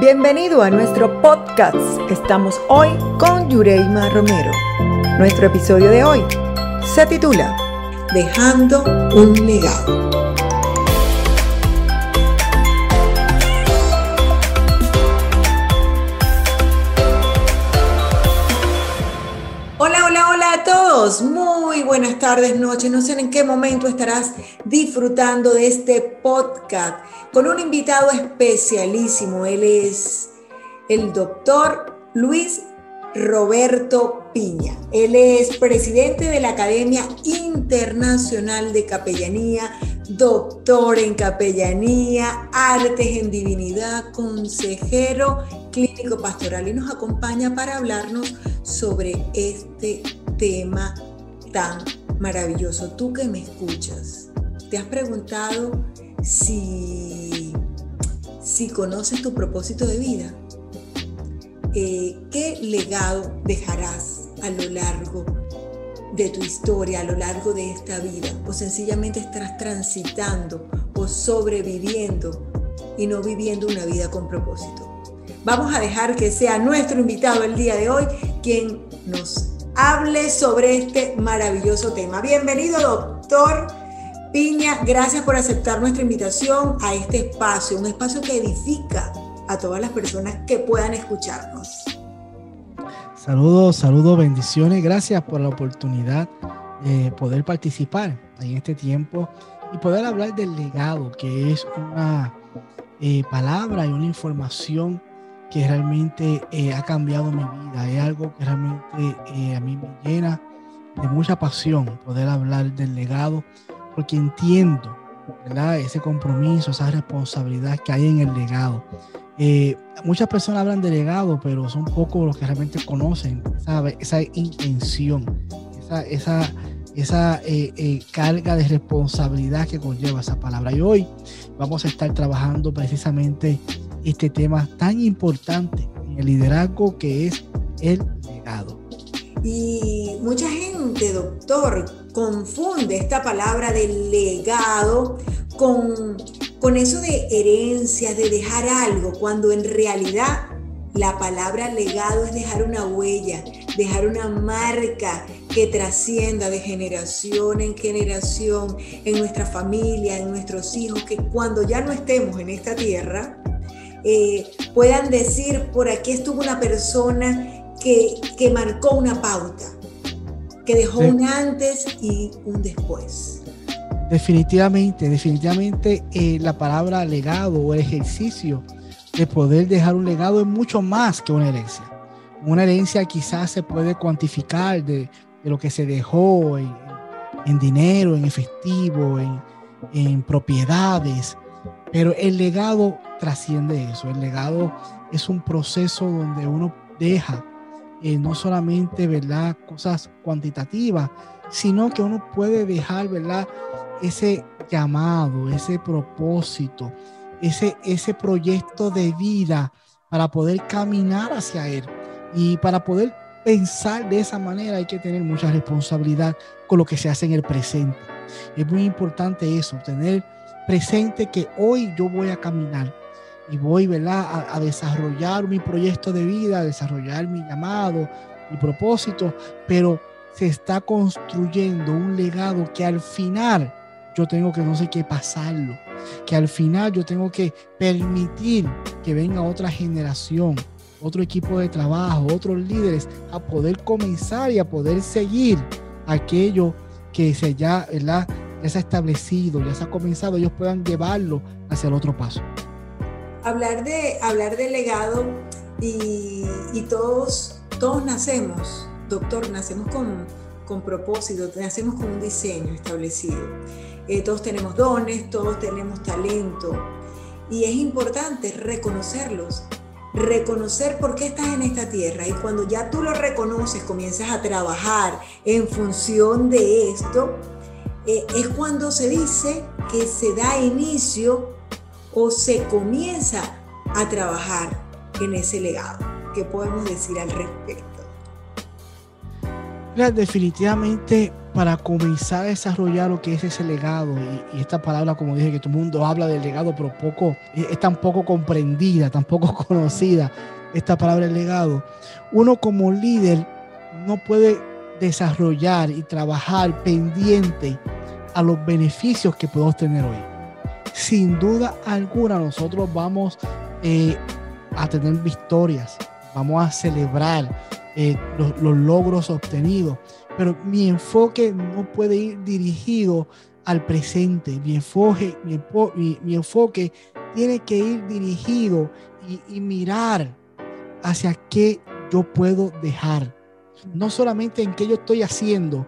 Bienvenido a nuestro podcast. Estamos hoy con Yureima Romero. Nuestro episodio de hoy se titula Dejando un legado. Hola, hola, hola a todos. Buenas tardes, noches. No sé en qué momento estarás disfrutando de este podcast con un invitado especialísimo. Él es el doctor Luis Roberto Piña. Él es presidente de la Academia Internacional de Capellanía, doctor en capellanía, artes en divinidad, consejero clínico pastoral y nos acompaña para hablarnos sobre este tema tan maravilloso. Tú que me escuchas, ¿te has preguntado si, si conoces tu propósito de vida? Eh, ¿Qué legado dejarás a lo largo de tu historia, a lo largo de esta vida? ¿O sencillamente estás transitando o sobreviviendo y no viviendo una vida con propósito? Vamos a dejar que sea nuestro invitado el día de hoy quien nos hable sobre este maravilloso tema. Bienvenido, doctor Piña. Gracias por aceptar nuestra invitación a este espacio, un espacio que edifica a todas las personas que puedan escucharnos. Saludos, saludos, bendiciones. Gracias por la oportunidad de poder participar en este tiempo y poder hablar del legado, que es una eh, palabra y una información que realmente eh, ha cambiado mi vida. Es algo que realmente eh, a mí me llena de mucha pasión poder hablar del legado, porque entiendo ¿verdad? ese compromiso, esa responsabilidad que hay en el legado. Eh, muchas personas hablan de legado, pero son pocos los que realmente conocen esa, esa intención, esa, esa, esa carga de responsabilidad que conlleva esa palabra. Y hoy vamos a estar trabajando precisamente este tema tan importante en el liderazgo que es el legado. Y mucha gente, doctor, confunde esta palabra del legado con, con eso de herencia, de dejar algo, cuando en realidad la palabra legado es dejar una huella, dejar una marca que trascienda de generación en generación en nuestra familia, en nuestros hijos, que cuando ya no estemos en esta tierra, eh, puedan decir, por aquí estuvo una persona que, que marcó una pauta, que dejó un antes y un después. Definitivamente, definitivamente eh, la palabra legado o el ejercicio de poder dejar un legado es mucho más que una herencia. Una herencia quizás se puede cuantificar de, de lo que se dejó en, en dinero, en efectivo, en, en propiedades, pero el legado trasciende eso. El legado es un proceso donde uno deja eh, no solamente ¿verdad? cosas cuantitativas, sino que uno puede dejar ¿verdad? ese llamado, ese propósito, ese, ese proyecto de vida para poder caminar hacia él. Y para poder pensar de esa manera hay que tener mucha responsabilidad con lo que se hace en el presente. Es muy importante eso, tener presente que hoy yo voy a caminar y voy ¿verdad? A, desarrollar mi proyecto de vida, a desarrollar mi llamado, mi propósito, pero se está construyendo un legado que al final yo tengo que no sé qué pasarlo, que al final yo tengo que permitir que venga otra generación, otro equipo de trabajo, otros líderes a poder comenzar y a poder seguir aquello que se ya, ¿verdad? Ya se ha establecido, ya se ha comenzado, ellos puedan llevarlo hacia el otro paso. Hablar de, hablar de legado y, todos, todos nacemos, doctor, nacemos con, con propósito, nacemos con un diseño establecido. Eh, todos tenemos dones, todos tenemos talento y es importante reconocerlos, reconocer por qué estás en esta tierra y cuando ya tú lo reconoces, comienzas a trabajar en función de esto, eh, es cuando se dice que se da inicio o se comienza a trabajar en ese legado. ¿Qué podemos decir al respecto? definitivamente para comenzar a desarrollar lo que es ese legado. Y, esta palabra, como dije, que todo el mundo habla del legado, pero poco, es tan poco comprendida, tan poco conocida, esta palabra el legado. Uno como líder no puede desarrollar y trabajar pendiente a los beneficios que podemos tener hoy. Sin duda alguna, nosotros vamos eh, a tener victorias, vamos a celebrar eh, los, logros obtenidos, pero mi enfoque no puede ir dirigido al presente, mi enfoque, mi, enfoque tiene que ir dirigido y, mirar hacia qué yo puedo dejar, no solamente en qué yo estoy haciendo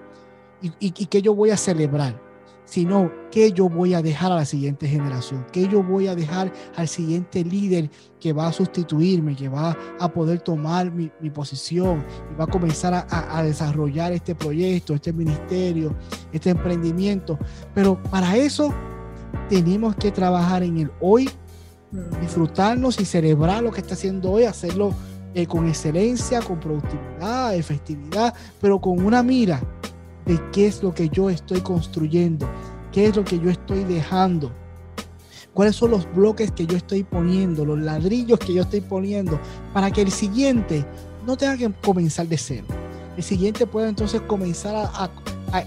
y, y, y qué yo voy a celebrar, sino qué yo voy a dejar a la siguiente generación, qué yo voy a dejar al siguiente líder que va a sustituirme, que va a poder tomar mi, posición y va a comenzar a, desarrollar este proyecto, este ministerio, este emprendimiento. Pero para eso tenemos que trabajar en el hoy, disfrutarnos y celebrar lo que está haciendo hoy, hacerlo eh, con excelencia, con productividad, efectividad, pero con una mira de qué es lo que yo estoy construyendo, qué es lo que yo estoy dejando, cuáles son los bloques que yo estoy poniendo, los ladrillos que yo estoy poniendo, para que el siguiente no tenga que comenzar de cero. El siguiente pueda entonces comenzar a,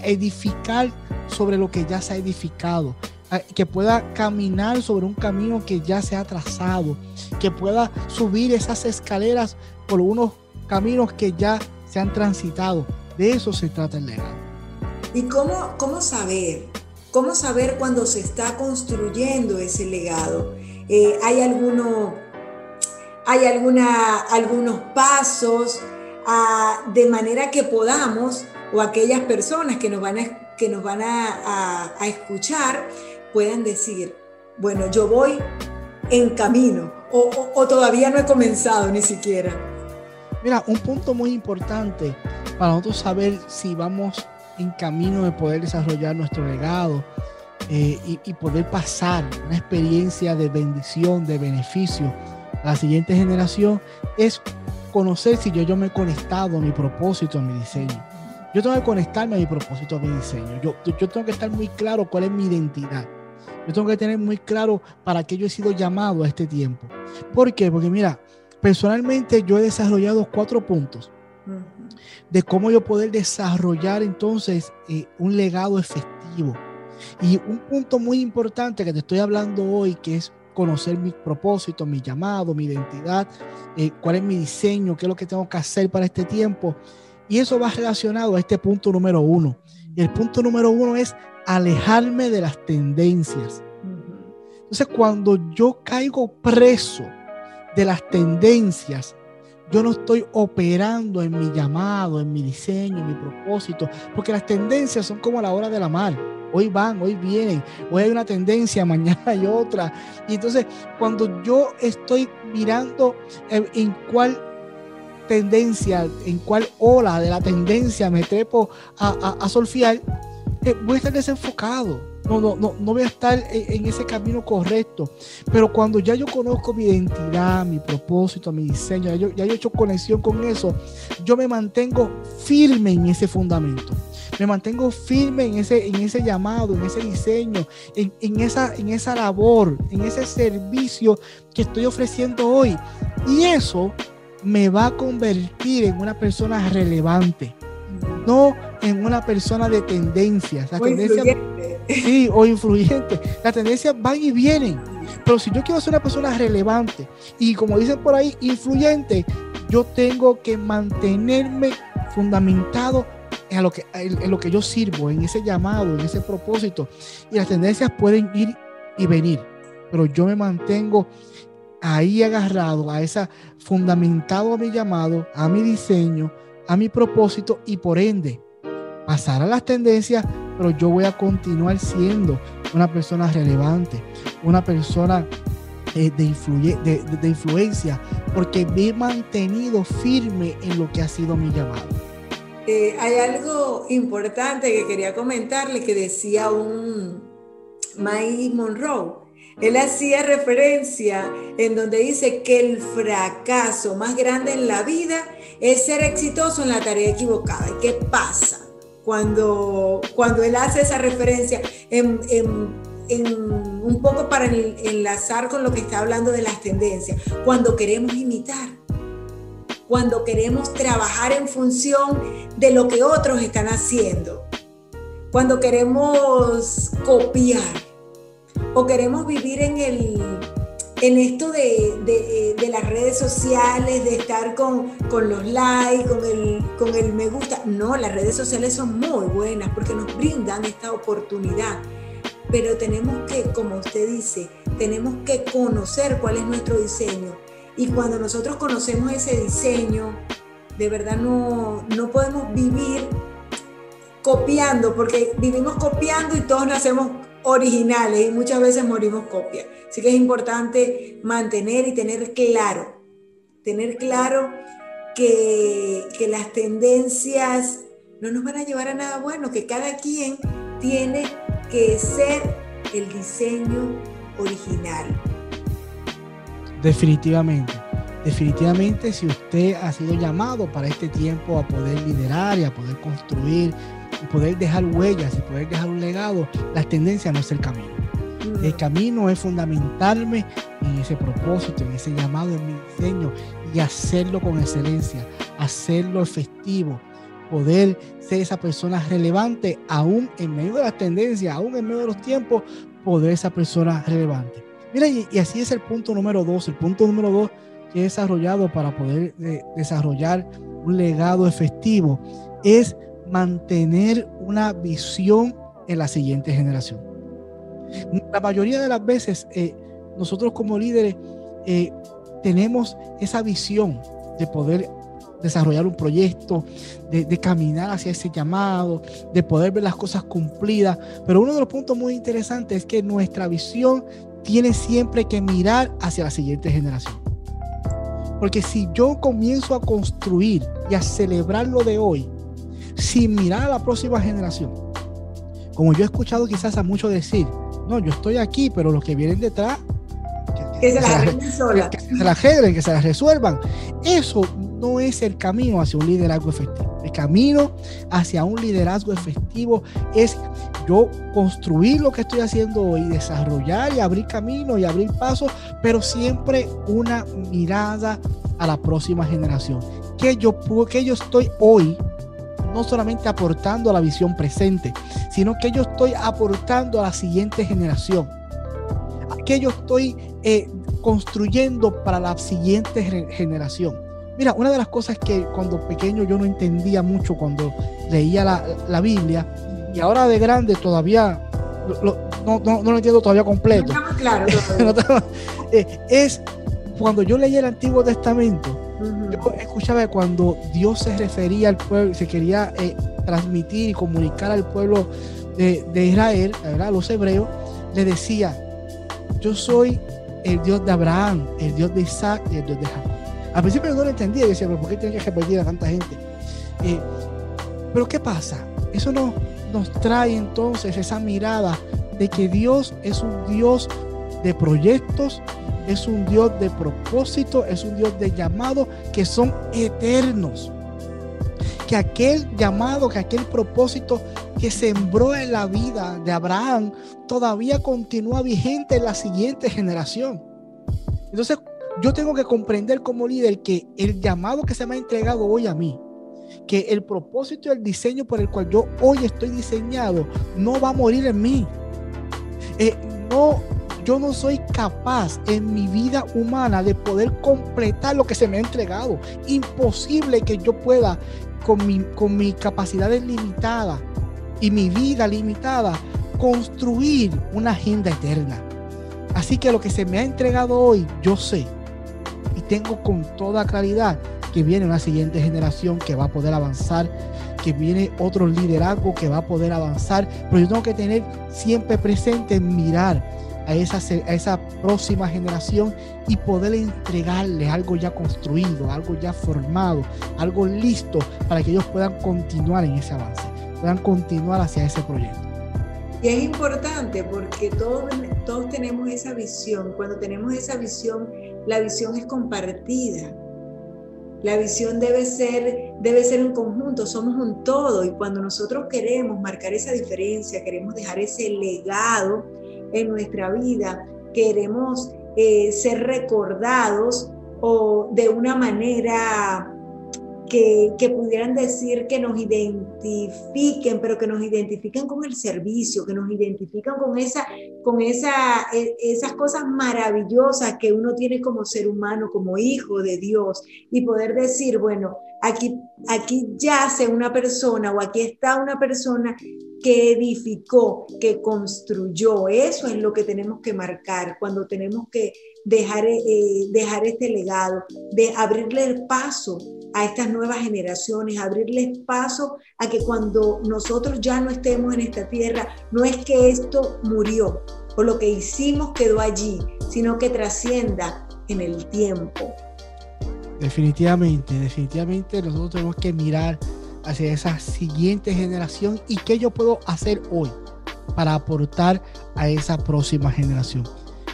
edificar sobre lo que ya se ha edificado, que pueda caminar sobre un camino que ya se ha trazado, que pueda subir esas escaleras por unos caminos que ya se han transitado. De eso se trata el legado. ¿Y cómo, cómo saber? ¿Cómo saber cuando se está construyendo ese legado? Eh, ¿Hay, alguno, hay alguna, algunos pasos ah, de manera que podamos, o aquellas personas que nos van a, que nos van a, escuchar, puedan decir, bueno, yo voy en camino o, o, todavía no he comenzado ni siquiera. Mira, un punto muy importante para nosotros saber si vamos en camino de poder desarrollar nuestro legado eh, y, poder pasar una experiencia de bendición, de beneficio a la siguiente generación, es conocer si yo, yo me he conectado a mi propósito, a mi diseño. Yo tengo que conectarme a mi propósito, a mi diseño. Yo, yo tengo que estar muy claro cuál es mi identidad. Yo tengo que tener muy claro para qué yo he sido llamado a este tiempo. ¿Por qué? Porque mira, personalmente yo he desarrollado cuatro puntos de cómo yo poder desarrollar entonces eh, un legado efectivo. Y un punto muy importante que te estoy hablando hoy, que es conocer mi propósito, mi llamado, mi identidad, eh, cuál es mi diseño, qué es lo que tengo que hacer para este tiempo. Y eso va relacionado a este punto número uno. Y el punto número uno es alejarme de las tendencias. Entonces, cuando yo caigo preso de las tendencias, yo no estoy operando en mi llamado, en mi diseño, en mi propósito, porque las tendencias son como a la hora de la mar. Hoy van, hoy vienen, hoy hay una tendencia, mañana hay otra. Y entonces, cuando yo estoy mirando en, cuál tendencia, en cuál ola de la tendencia me trepo a, a, solfiar, eh, voy a estar desenfocado no, no, no, no voy a estar en, ese camino correcto. Pero cuando ya yo conozco mi identidad, mi propósito, mi diseño, ya yo, ya he hecho conexión con eso, yo me mantengo firme en ese fundamento. Me mantengo firme en ese, en ese llamado, en ese diseño, en, en, esa, en esa labor, en ese servicio que estoy ofreciendo hoy. Y eso me va a convertir en una persona relevante, no en una persona de tendencias. La tendencia, sí, o influyente. Las tendencias van y vienen. Pero si yo quiero ser una persona relevante y como dicen por ahí, influyente, yo tengo que mantenerme fundamentado en lo, que, en lo que yo sirvo, en ese llamado, en ese propósito. Y las tendencias pueden ir y venir, pero yo me mantengo ahí agarrado a esa, fundamentado a mi llamado, a mi diseño, a mi propósito y por ende pasar a las tendencias, pero yo voy a continuar siendo una persona relevante, una persona eh, de, de, influencia, porque me he mantenido firme en lo que ha sido mi llamado. Eh, hay algo importante que quería comentarle que decía un Mike Monroe. Él hacía referencia en donde dice que el fracaso más grande en la vida es ser exitoso en la tarea equivocada. ¿Y qué pasa? cuando, cuando él hace esa referencia en, un poco para enlazar con lo que está hablando de las tendencias, cuando queremos imitar, cuando queremos trabajar en función de lo que otros están haciendo, cuando queremos copiar o queremos vivir en el en esto de, las redes sociales, de estar con, los likes, con el, con el me gusta. No, las redes sociales son muy buenas porque nos brindan esta oportunidad. Pero tenemos que, como usted dice, tenemos que conocer cuál es nuestro diseño. Y cuando nosotros conocemos ese diseño, de verdad no, no podemos vivir copiando, porque vivimos copiando y todos nacemos originales y muchas veces morimos copia. Así que es importante mantener y tener claro, tener claro que, que las tendencias no nos van a llevar a nada bueno, que cada quien tiene que ser el diseño original. Definitivamente. Definitivamente, si usted ha sido llamado para este tiempo a poder liderar y a poder construir y poder dejar huellas y poder dejar un legado, las tendencias no es el camino. El camino es fundamentarme en ese propósito, en ese llamado, en mi diseño y hacerlo con excelencia, hacerlo efectivo, poder ser esa persona relevante aún en medio de las tendencias, aún en medio de los tiempos, poder esa persona relevante. Mira, y, así es el punto número dos. El punto número dos que he desarrollado para poder eh, desarrollar un legado efectivo es mantener una visión en la siguiente generación. La mayoría de las veces eh, nosotros como líderes eh, tenemos esa visión de poder desarrollar un proyecto, de, caminar hacia ese llamado, de poder ver las cosas cumplidas. Pero uno de los puntos muy interesantes es que nuestra visión tiene siempre que mirar hacia la siguiente generación. Porque si yo comienzo a construir y a celebrar lo de hoy, sin mirar a la próxima generación. Como yo he escuchado quizás a muchos decir, no, yo estoy aquí, pero los que vienen detrás, que, se, las la, que, se arreglen, que se las resuelvan. Eso no es el camino hacia un liderazgo efectivo. El camino hacia un liderazgo efectivo es yo construir lo que estoy haciendo hoy, desarrollar y abrir camino y abrir pasos, pero siempre una mirada a la próxima generación. Que yo, que yo estoy hoy no solamente aportando a la visión presente, sino que yo estoy aportando a la siguiente generación. Que yo estoy eh, construyendo para la siguiente generación. Mira, una de las cosas que cuando pequeño yo no entendía mucho cuando leía la, Biblia, y ahora de grande todavía no, lo entiendo todavía completo. claro. Eh, es cuando yo leía el Antiguo Testamento, escuchaba cuando Dios se refería al pueblo, se quería eh, transmitir y comunicar al pueblo de, Israel, a los hebreos, le decía, yo soy el Dios de Abraham, el Dios de Isaac y el Dios de Jacob. Al principio no lo entendía, yo decía, pero ¿por qué tiene que repetir a tanta gente? Eh, pero ¿qué pasa? Eso no, nos trae entonces esa mirada de que Dios es un Dios de proyectos, es un Dios de propósito, es un Dios de llamado que son eternos. Que aquel llamado, que aquel propósito que sembró en la vida de Abraham todavía continúa vigente en la siguiente generación. Entonces, yo tengo que comprender como líder que el llamado que se me ha entregado hoy a mí, que el propósito y el diseño por el cual yo hoy estoy diseñado no va a morir en mí. Eh, no, yo no soy capaz en mi vida humana de poder completar lo que se me ha entregado. Imposible que yo pueda, con, mi, con mis capacidades limitadas y mi vida limitada, construir una agenda eterna. Así que lo que se me ha entregado hoy, yo sé y tengo con toda claridad que viene una siguiente generación que va a poder avanzar, que viene otro liderazgo que va a poder avanzar, pero yo tengo que tener siempre presente mirar a esa, a esa próxima generación y poder entregarle algo ya construido, algo ya formado, algo listo para que ellos puedan continuar en ese avance, puedan continuar hacia ese proyecto. Y es importante porque todos, todos tenemos esa visión. Cuando tenemos esa visión, la visión es compartida. La visión debe ser, debe ser un conjunto, somos un todo y cuando nosotros queremos marcar esa diferencia, queremos dejar ese legado en nuestra vida, queremos eh, ser recordados o de una manera que, pudieran decir que nos identifiquen, pero que nos identifiquen con el servicio, que nos identifican con, esa, con esa, e, esas cosas maravillosas que uno tiene como ser humano, como hijo de Dios, y poder decir, bueno, aquí, aquí yace una persona o aquí está una persona que edificó, que construyó. Eso es lo que tenemos que marcar cuando tenemos que dejar, eh, dejar este legado, de abrirle el paso a estas nuevas generaciones, abrirles paso a que cuando nosotros ya no estemos en esta tierra, no es que esto murió o lo que hicimos quedó allí, sino que trascienda en el tiempo. Definitivamente, definitivamente nosotros tenemos que mirar hacia esa siguiente generación y qué yo puedo hacer hoy para aportar a esa próxima generación.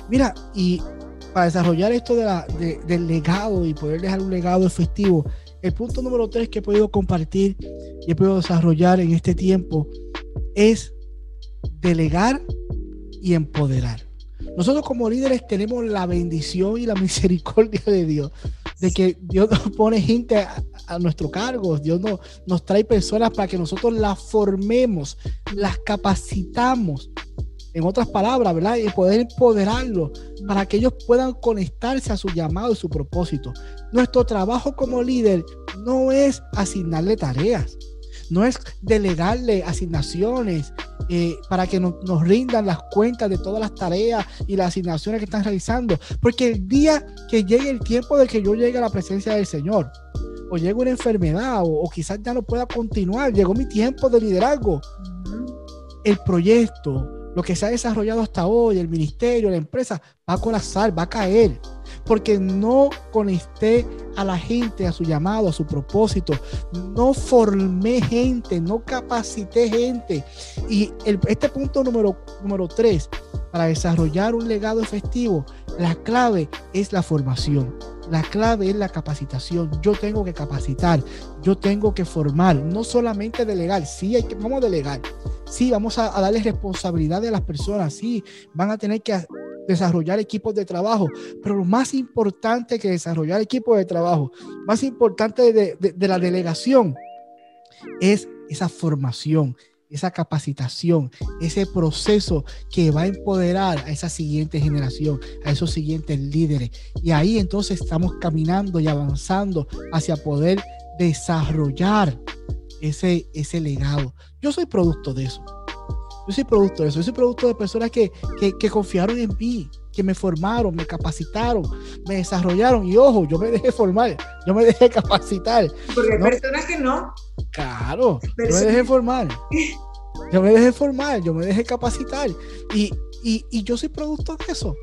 Mira, y para desarrollar esto de del legado y poder dejar un legado efectivo, el punto número tres que he podido compartir y he podido desarrollar en este tiempo es delegar y empoderar. Nosotros como líderes tenemos la bendición y la misericordia de Dios, de que Dios nos pone gente nuestro cargo, Dios nos, nos trae personas para que nosotros las formemos, las capacitamos en otras palabras, ¿verdad? Y poder empoderarlos para que ellos puedan conectarse a su llamado y su propósito. Nuestro trabajo como líder no es asignarle tareas, no es delegarle asignaciones eh, para que nos rindan las cuentas de todas las tareas y las asignaciones que están realizando. Porque el día que llegue el tiempo de que yo llegue a la presencia del Señor, o llegue una enfermedad, o, o quizás ya no pueda continuar, llegó mi tiempo de liderazgo. El proyecto, lo que se ha desarrollado hasta hoy, el ministerio, la empresa, va a colapsar, va a caer, porque no conecté a la gente, a su llamado, a su propósito, no formé gente, no capacité gente. Y este punto número, número tres, para desarrollar un legado efectivo, la clave es la formación. La clave es la capacitación. Yo tengo que capacitar, yo tengo que formar, no solamente delegar. Sí, hay que, vamos a delegar. Sí, vamos a, darle responsabilidad a las personas. Sí, van a tener que desarrollar equipos de trabajo. Pero lo más importante que desarrollar equipos de trabajo, más importante de la delegación, es esa formación, esa capacitación, ese proceso que va a empoderar a esa siguiente generación, a esos siguientes líderes. Y ahí entonces estamos caminando y avanzando hacia poder desarrollar ese, ese legado. Yo soy producto de eso. Yo soy producto de eso. Yo soy producto de personas que, que, confiaron en mí, que me formaron, me capacitaron, me desarrollaron. Y ojo, yo me dejé formar, yo me dejé capacitar. Porque hay personas que no. Claro, yo me dejé formar. Yo me dejé formar, yo me dejé capacitar. Y, y, yo soy producto de eso.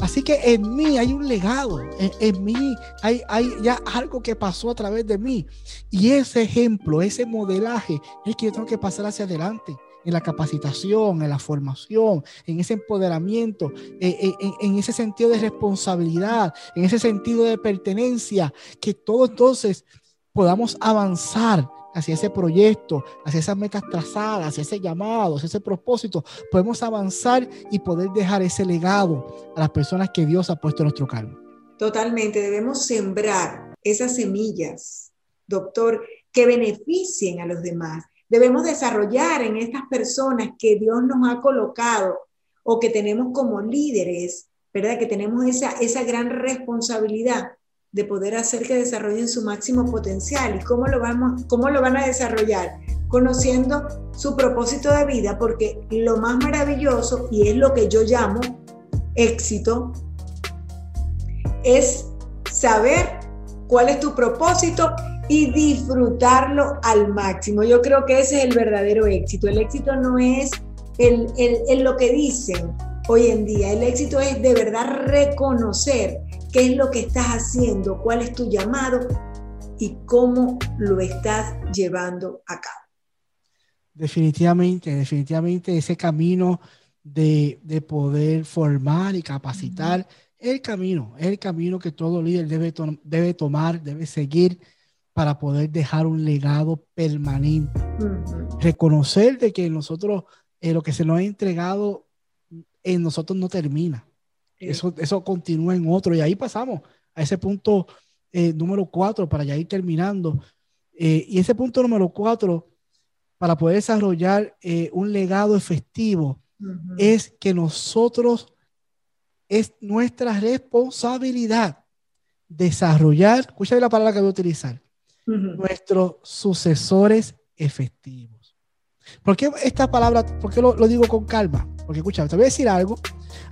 Así que en mí hay un legado, en, mí hay, hay, ya algo que pasó a través de mí. Y ese ejemplo, ese modelaje es que yo tengo que pasar hacia adelante en la capacitación, en la formación, en ese empoderamiento, eh, eh, en, en, ese sentido de responsabilidad, en ese sentido de pertenencia, que todos entonces podamos avanzar hacia ese proyecto, hacia esas metas trazadas, hacia ese llamado, hacia ese propósito, podemos avanzar y poder dejar ese legado a las personas que Dios ha puesto en nuestro cargo. Totalmente, debemos sembrar esas semillas, doctor, que beneficien a los demás. Debemos desarrollar en estas personas que Dios nos ha colocado o que tenemos como líderes, ¿verdad? Que tenemos esa, esa gran responsabilidad de poder hacer que desarrollen su máximo potencial. ¿Y cómo lo, vamos, cómo lo van a desarrollar? Conociendo su propósito de vida, porque lo más maravilloso, y es lo que yo llamo éxito, es saber cuál es tu propósito y disfrutarlo al máximo. Yo creo que ese es el verdadero éxito. El éxito no es el, el, lo que dicen hoy en día. El éxito es de verdad reconocer qué es lo que estás haciendo, cuál es tu llamado y cómo lo estás llevando a cabo. Definitivamente, definitivamente ese camino de, poder formar y capacitar el camino, es el camino que todo líder debe, debe tomar, debe seguir para poder dejar un legado permanente. Reconocer de que nosotros, eh, lo que se nos ha entregado en nosotros no termina. Eso, eso continúa en otro. Y ahí pasamos a ese punto eh, número cuatro para ya ir terminando. Eh, y ese punto número cuatro, para poder desarrollar un legado efectivo, es que nosotros es nuestra responsabilidad desarrollar, escucha la palabra que voy a utilizar, nuestros sucesores efectivos. ¿Por qué esta palabra, por qué lo, digo con calma? Porque escucha, te voy a decir algo,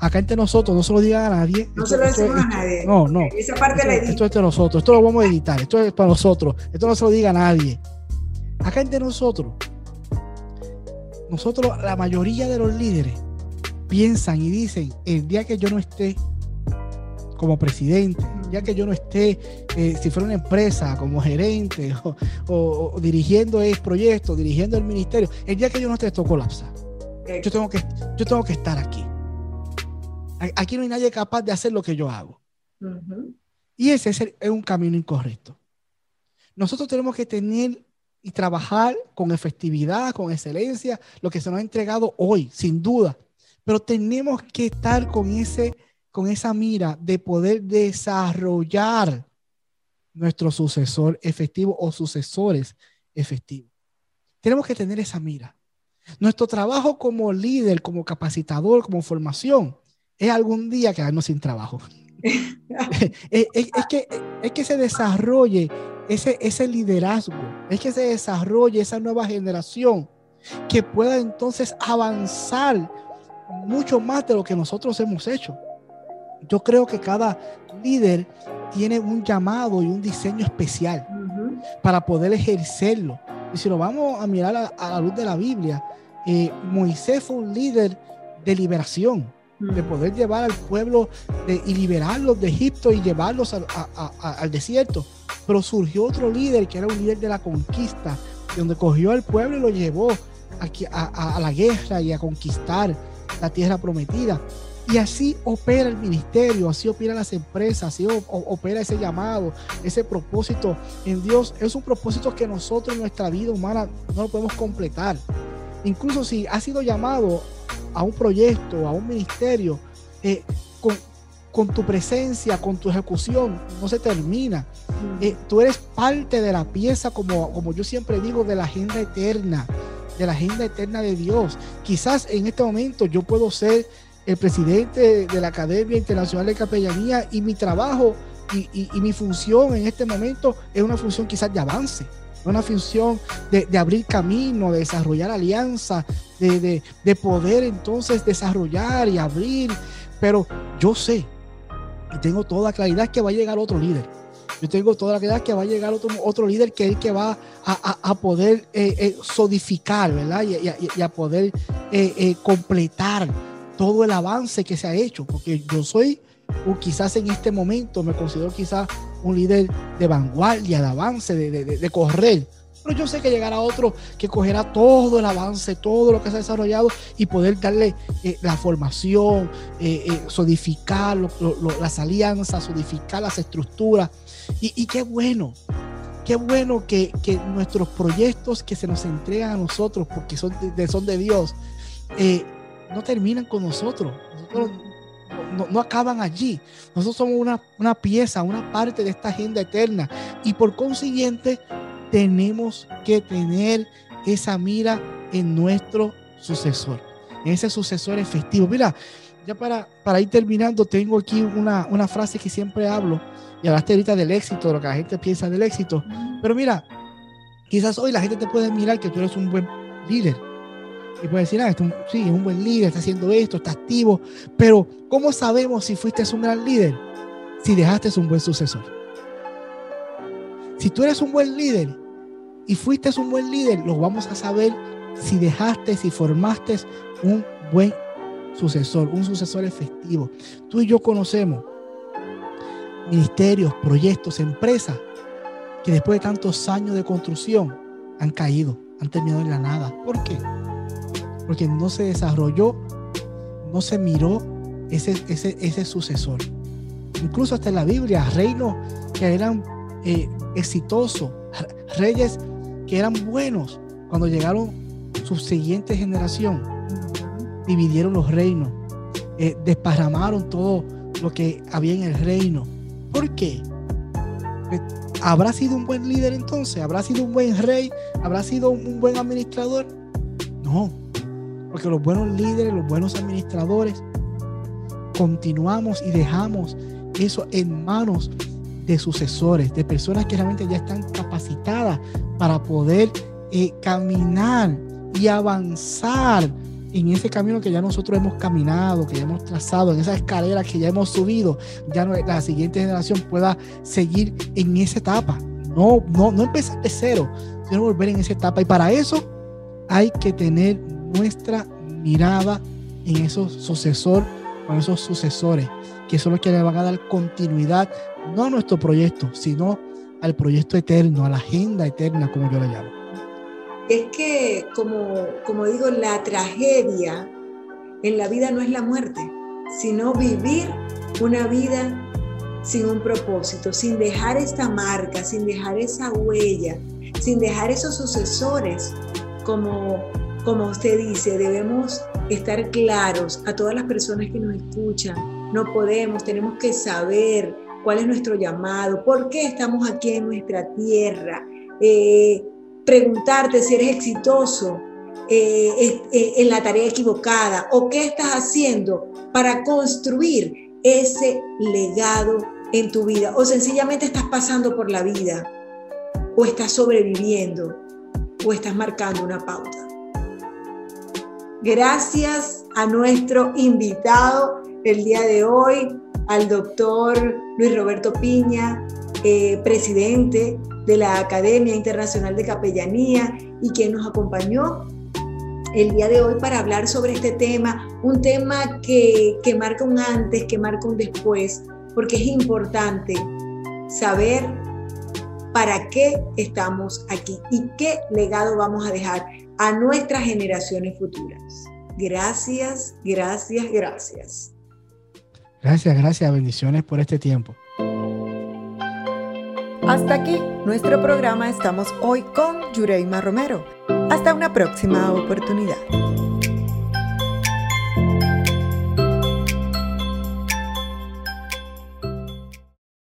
acá entre nosotros, no se lo digan a nadie. No se lo decimos a nadie. No, no. Esa parte esto, la esto es de nosotros, esto lo vamos a editar, esto es para nosotros, esto no se lo diga a nadie. Acá entre nosotros, nosotros, la mayoría de los líderes, piensan y dicen, el día que yo no esté como presidente, día que yo no esté, eh, si fuera una empresa, como gerente o, dirigiendo el proyecto, dirigiendo el ministerio, el día que yo no esté, esto colapsa. Yo tengo, que, yo tengo que estar aquí. Aquí no hay nadie capaz de hacer lo que yo hago. Y ese es, es un camino incorrecto. Nosotros tenemos que tener y trabajar con efectividad, con excelencia, lo que se nos ha entregado hoy, sin duda. Pero tenemos que estar con, ese, con esa mira de poder desarrollar nuestro sucesor efectivo o sucesores efectivos. Tenemos que tener esa mira. Nuestro trabajo como líder, como capacitador, como formación, es algún día quedarnos sin trabajo. es, que, es que se desarrolle ese, ese liderazgo, es que se desarrolle esa nueva generación que pueda entonces avanzar mucho más de lo que nosotros hemos hecho. Yo creo que cada líder tiene un llamado y un diseño especial para poder ejercerlo. Y si lo vamos a mirar a, la luz de la Biblia, eh, Moisés fue un líder de liberación, de poder llevar al pueblo y liberarlos de Egipto y llevarlos al desierto. Pero surgió otro líder que era un líder de la conquista, donde cogió al pueblo y lo llevó aquí a la guerra y a conquistar la tierra prometida. Y así opera el ministerio, así opera las empresas, así opera ese llamado, ese propósito en Dios. Es un propósito que nosotros en nuestra vida humana no lo podemos completar. Incluso si has sido llamado a un proyecto, a un ministerio, eh, con, con, tu presencia, con tu ejecución, no se termina. Eh, tú eres parte de la pieza, como, como yo siempre digo, de la agenda eterna de la agenda eterna de Dios. Quizás en este momento yo puedo ser el presidente de la Academia Internacional de Capellanía y mi trabajo y, mi función en este momento es una función quizás de avance, una función de, abrir camino, de desarrollar alianzas, de, de, poder entonces desarrollar y abrir. Pero yo sé y tengo toda claridad que va a llegar otro líder yo tengo toda la claridad que va a llegar otro, líder que es el que va a, poder eh, eh, sodificar, ¿verdad? Y, a poder eh, completar todo el avance que se ha hecho, porque yo soy, o quizás en este momento me considero quizás un líder de vanguardia, de avance, de, de, correr. Pero yo sé que llegará otro que cogerá todo el avance, todo lo que se ha desarrollado y poder darle la formación, sodificar las alianzas, sodificar las estructuras y, qué bueno, qué bueno que, nuestros proyectos que se nos entregan a nosotros, porque son de, son de Dios, eh, no terminan con nosotros. no, acaban allí. Nosotros somos una, una pieza, una parte de esta agenda eterna. Y por consiguiente, tenemos que tener esa mira en nuestro sucesor, en ese sucesor efectivo. Mira, ya para, para ir terminando, tengo aquí una, una frase que siempre hablo y hablaste ahorita del éxito, de lo que la gente piensa del éxito. Pero mira, quizás hoy la gente te puede mirar que tú eres un buen líder. Y puede decir, ah, esto, sí, es un buen líder, está haciendo esto, está activo. Pero, ¿cómo sabemos si fuiste un gran líder? Si dejaste un buen sucesor. Si tú eres un buen líder y fuiste un buen líder, lo vamos a saber si dejaste, si formaste un buen sucesor, un sucesor efectivo. Tú y yo conocemos ministerios, proyectos, empresas que después de tantos años de construcción han caído, han terminado en la nada. ¿Por qué? Porque no se desarrolló, no se miró ese, ese, sucesor. incluso hasta en la Biblia, reinos que eran eh, exitosos, reyes que eran buenos, cuando llegaron su siguiente generación, dividieron los reinos, eh, desparramaron todo lo que había en el reino. ¿Por qué? Pues, ¿Habrá sido un buen líder entonces? ¿Habrá sido un buen rey? ¿Habrá sido un buen administrador? No, porque los buenos líderes, los buenos administradores, continuamos y dejamos eso en manos de sucesores, de personas que realmente ya están capacitadas para poder eh, caminar y avanzar en ese camino que ya nosotros hemos caminado, que ya hemos trazado, en esa escalera que ya hemos subido, ya la siguiente generación pueda seguir en esa etapa. No, no, no empezar de cero, sino volver en esa etapa. Y para eso hay que tener nuestra mirada en esos sucesores, con esos sucesores, que son los que le van a dar continuidad, no a nuestro proyecto, sino al proyecto eterno, a la agenda eterna, como yo le llamo. Es que, como, como digo, la tragedia en la vida no es la muerte, sino vivir una vida sin un propósito, sin dejar esta marca, sin dejar esa huella, sin dejar esos sucesores, como, como usted dice, debemos estar claros a todas las personas que nos escuchan. No podemos, tenemos que saber cuál es nuestro llamado, por qué estamos aquí en nuestra tierra. Eh, preguntarte si eres exitoso eh, eh, en la tarea equivocada o qué estás haciendo para construir ese legado en tu vida o sencillamente estás pasando por la vida o estás sobreviviendo o estás marcando una pauta. Gracias a nuestro invitado el día de hoy, al doctor Luis Roberto Piña, eh, presidente de la Academia Internacional de Capellanía y quien nos acompañó el día de hoy para hablar sobre este tema, un tema que, que marca un antes, que marca un después, porque es importante saber para qué estamos aquí y qué legado vamos a dejar a nuestras generaciones futuras. Gracias, gracias, gracias. Gracias, gracias, bendiciones por este tiempo. Hasta aquí nuestro programa. Estamos hoy con Yureima Romero. Hasta una próxima oportunidad.